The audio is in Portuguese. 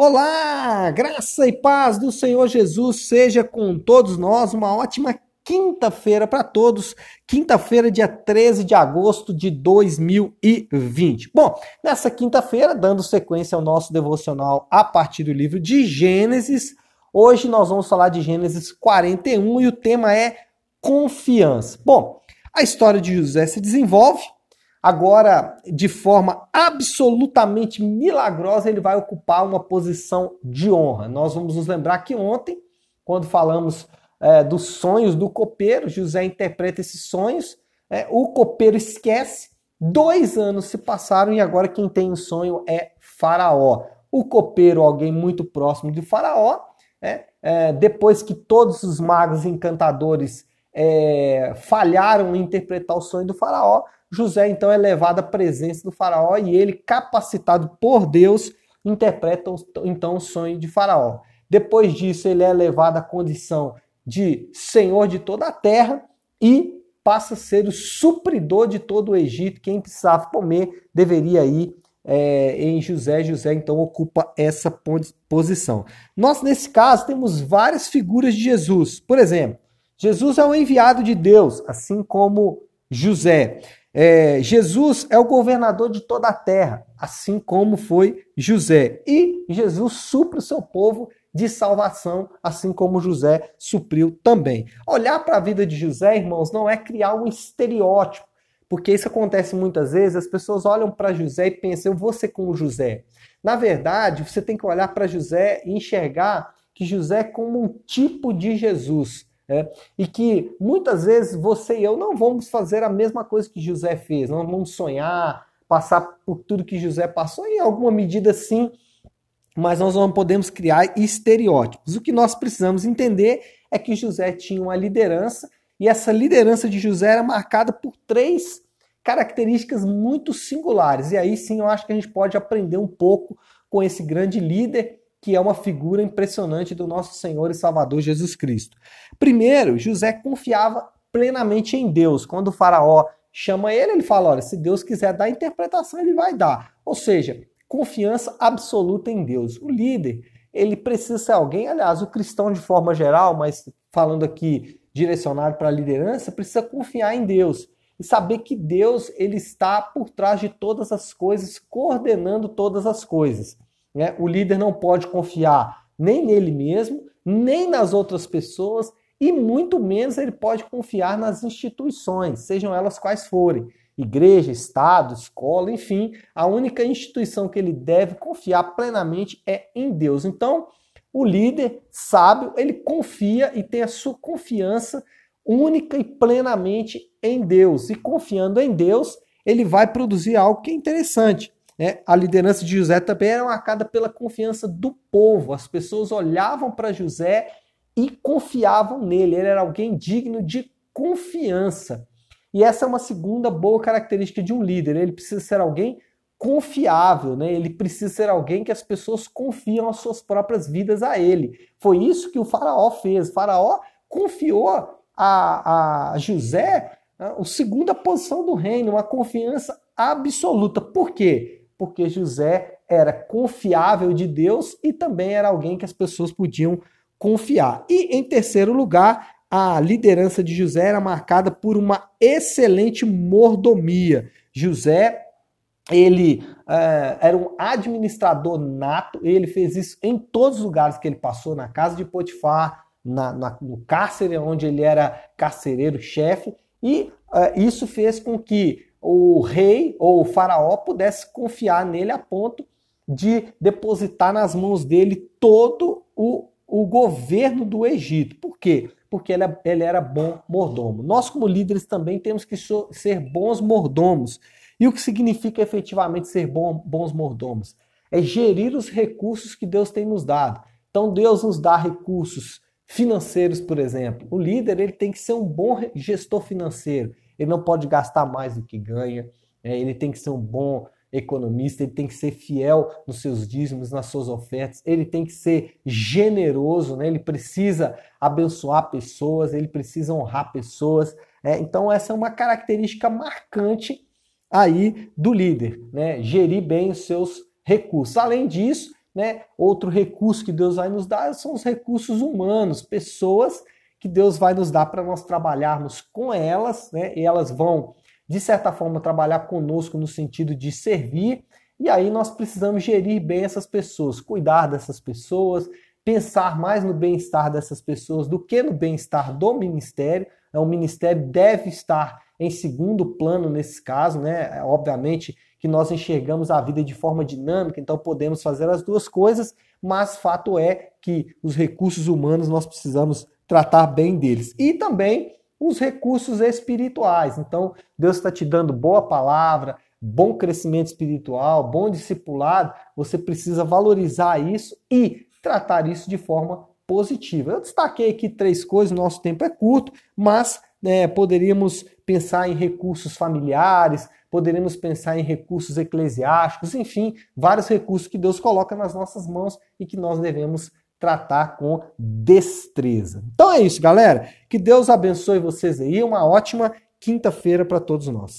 Olá, graça e paz do Senhor Jesus seja com todos nós. Uma ótima quinta-feira para todos. Quinta-feira, dia 13 de agosto de 2020. Bom, nessa quinta-feira, dando sequência ao nosso devocional a partir do livro de Gênesis, hoje nós vamos falar de Gênesis 41 e o tema é confiança. Bom, a história de José se desenvolve Agora, de forma absolutamente milagrosa, ele vai ocupar uma posição de honra. Nós vamos nos lembrar que ontem, quando falamos é, dos sonhos do copeiro, José interpreta esses sonhos, é, o copeiro esquece, dois anos se passaram e agora quem tem o sonho é Faraó. O copeiro, alguém muito próximo de Faraó, é, é depois que todos os magos encantadores é, falharam em interpretar o sonho do Faraó, José então é levado à presença do faraó e ele, capacitado por Deus, interpreta então o sonho de faraó. Depois disso, ele é levado à condição de senhor de toda a terra e passa a ser o supridor de todo o Egito. Quem precisava comer deveria ir é, em José. José então ocupa essa posição. Nós, nesse caso, temos várias figuras de Jesus. Por exemplo, Jesus é o enviado de Deus, assim como José. É, Jesus é o governador de toda a terra, assim como foi José. E Jesus supre o seu povo de salvação, assim como José supriu também. Olhar para a vida de José, irmãos, não é criar um estereótipo, porque isso acontece muitas vezes, as pessoas olham para José e pensam, eu vou ser como José. Na verdade, você tem que olhar para José e enxergar que José é como um tipo de Jesus. É, e que muitas vezes você e eu não vamos fazer a mesma coisa que José fez, não vamos sonhar, passar por tudo que José passou, em alguma medida sim, mas nós não podemos criar estereótipos. O que nós precisamos entender é que José tinha uma liderança e essa liderança de José era marcada por três características muito singulares. E aí sim eu acho que a gente pode aprender um pouco com esse grande líder que é uma figura impressionante do nosso Senhor e Salvador Jesus Cristo. Primeiro, José confiava plenamente em Deus. Quando o faraó chama ele, ele fala: olha, se Deus quiser dar interpretação, ele vai dar. Ou seja, confiança absoluta em Deus. O líder, ele precisa ser alguém, aliás, o cristão de forma geral, mas falando aqui direcionado para a liderança, precisa confiar em Deus e saber que Deus ele está por trás de todas as coisas, coordenando todas as coisas. Né? O líder não pode confiar nem nele mesmo, nem nas outras pessoas e muito menos ele pode confiar nas instituições, sejam elas quais forem. Igreja, Estado, escola, enfim, a única instituição que ele deve confiar plenamente é em Deus. Então, o líder sábio, ele confia e tem a sua confiança única e plenamente em Deus. E confiando em Deus, ele vai produzir algo que é interessante. Né? A liderança de José também era marcada pela confiança do povo. As pessoas olhavam para José e confiavam nele. Ele era alguém digno de confiança. E essa é uma segunda boa característica de um líder. Ele precisa ser alguém confiável, né? Ele precisa ser alguém que as pessoas confiam as suas próprias vidas a ele. Foi isso que o faraó fez. O faraó confiou a, a José né, a segunda posição do reino, uma confiança absoluta. Por quê? Porque José era confiável de Deus e também era alguém que as pessoas podiam confiar. E em terceiro lugar, a liderança de José era marcada por uma excelente mordomia. José ele uh, era um administrador nato, ele fez isso em todos os lugares que ele passou, na casa de Potifar, na, na, no cárcere onde ele era carcereiro-chefe, e uh, isso fez com que o rei ou o faraó pudesse confiar nele a ponto de depositar nas mãos dele todo o, o governo do Egito. Por quê? Porque ele, ele era bom mordomo. Nós, como líderes, também temos que ser bons mordomos. E o que significa efetivamente ser bom, bons mordomos? É gerir os recursos que Deus tem nos dado. Então, Deus nos dá recursos financeiros, por exemplo. O líder ele tem que ser um bom gestor financeiro ele não pode gastar mais do que ganha, é, ele tem que ser um bom economista, ele tem que ser fiel nos seus dízimos, nas suas ofertas, ele tem que ser generoso, né? ele precisa abençoar pessoas, ele precisa honrar pessoas. É, então, essa é uma característica marcante aí do líder, né? gerir bem os seus recursos. Além disso, né? Outro recurso que Deus vai nos dar são os recursos humanos, pessoas que Deus vai nos dar para nós trabalharmos com elas, né? E elas vão, de certa forma, trabalhar conosco no sentido de servir. E aí nós precisamos gerir bem essas pessoas, cuidar dessas pessoas, pensar mais no bem-estar dessas pessoas do que no bem-estar do ministério. O ministério deve estar em segundo plano nesse caso, né? Obviamente que nós enxergamos a vida de forma dinâmica, então podemos fazer as duas coisas, mas fato é que os recursos humanos nós precisamos tratar bem deles. E também os recursos espirituais. Então, Deus está te dando boa palavra, bom crescimento espiritual, bom discipulado. Você precisa valorizar isso e tratar isso de forma positiva. Eu destaquei aqui três coisas, nosso tempo é curto, mas né, poderíamos pensar em recursos familiares, poderíamos pensar em recursos eclesiásticos, enfim, vários recursos que Deus coloca nas nossas mãos e que nós devemos tratar com destreza. Então é isso, galera. Que Deus abençoe vocês aí. Uma ótima quinta-feira para todos nós.